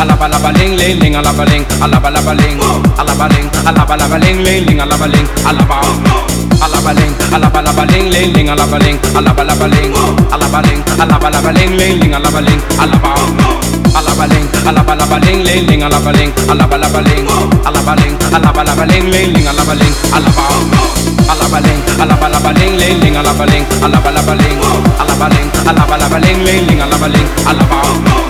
alaba laba ling ling ling alaba ling alaba laba ling alaba ling alaba laba ling ling ling alaba. Ling alaba alaba ling alaba laba ling ling ling alaba ling alaba laba ling alaba ling alaba laba ling ling ling alaba. Ling alaba alaba ling alaba laba ling ling ling alaba ling alaba laba ling alaba ling alaba laba ling ling ling alaba. Ling alaba alaba ling alaba laba ling ling ling alaba ling alaba laba ling alaba ling alaba laba ling ling ling alaba ling alaba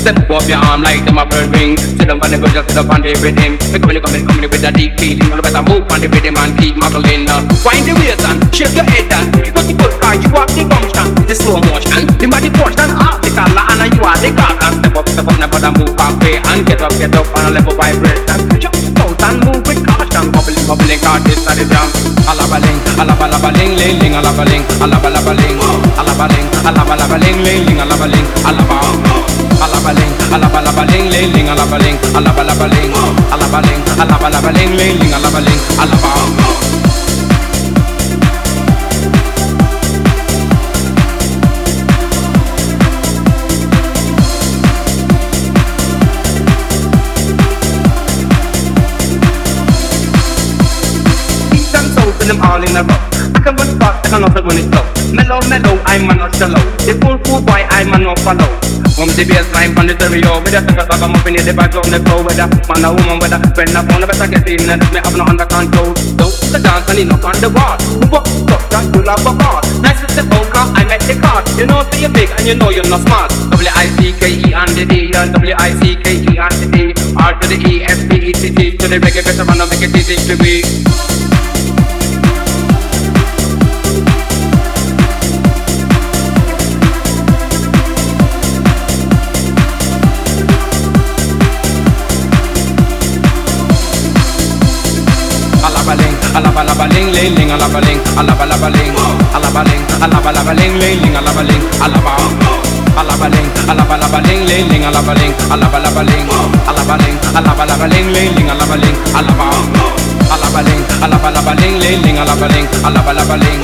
Step up your arm like them a bird ring. Sit down on the rhythm, sit up on the rhythm. Make when you come in, with a deep feeling. You better move on the rhythm and keep muggling. Wind the waist and shake your head and you got the good car, you walk the function. The slow motion, the body portion, off the color and you are the car. And step up, step up, never the move halfway and get up, get up on a level vibration. Jump out and move with caution, bubbling, bubbling, cause this are the jam. Alaba ling, alaba laba ling ling ling, alaba ling, alaba laba ling, ling, alaba laba ling ling ling, alaba ling, alaba ling, alaba laba ling ling ling, alaba ling, alaba laba ling, ling, alaba laba ling ling ling, alaba ling, alaba. East them all in a row. I can run fast, I can also run it slow. Mellow, mellow, I'm a shallow. The full, full boy, I'm a no follow. From the baseline, from the stereo, with the sucker, sucker, I'm up in the vibes on the flow. Whether man or woman, whether friend or phone, I better get in and me have no under control. Don't the dance and it knock on the wall. Move up, stop, that you love a bar. Nice with the poker, I met the card. You know, so you're big and you know you're not smart. W-I-C-K-E and the D, and the D. R to the E, S, P, E, T, T, to the reggae, better run and make it easy to be. Laba ling ling ling, alaba laba ling, ling, alaba laba ling ling, alaba ling, ling, alaba laba ling ling ling, alaba ling, alaba laba ling, alaba ling, alaba laba ling ling ling, ling, alaba, alaba ling, alaba laba ling ling ling, alaba ling, laba ling,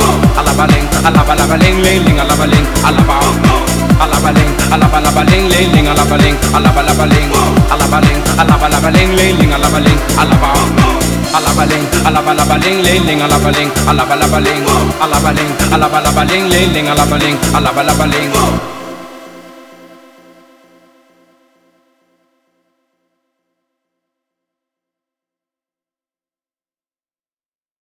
alaba ling, ling ling ling, alaba ling, alaba. Alaba ling, alaba laba ling ling ling, alaba ling, alaba laba ling, ling, alaba laba ling ling ling, alaba ling, alaba. Alaba ling, ling ling ling, alaba ling, alaba laba ling, alaba ling, alaba laba ling ling ling, alaba ling, alaba laba ling.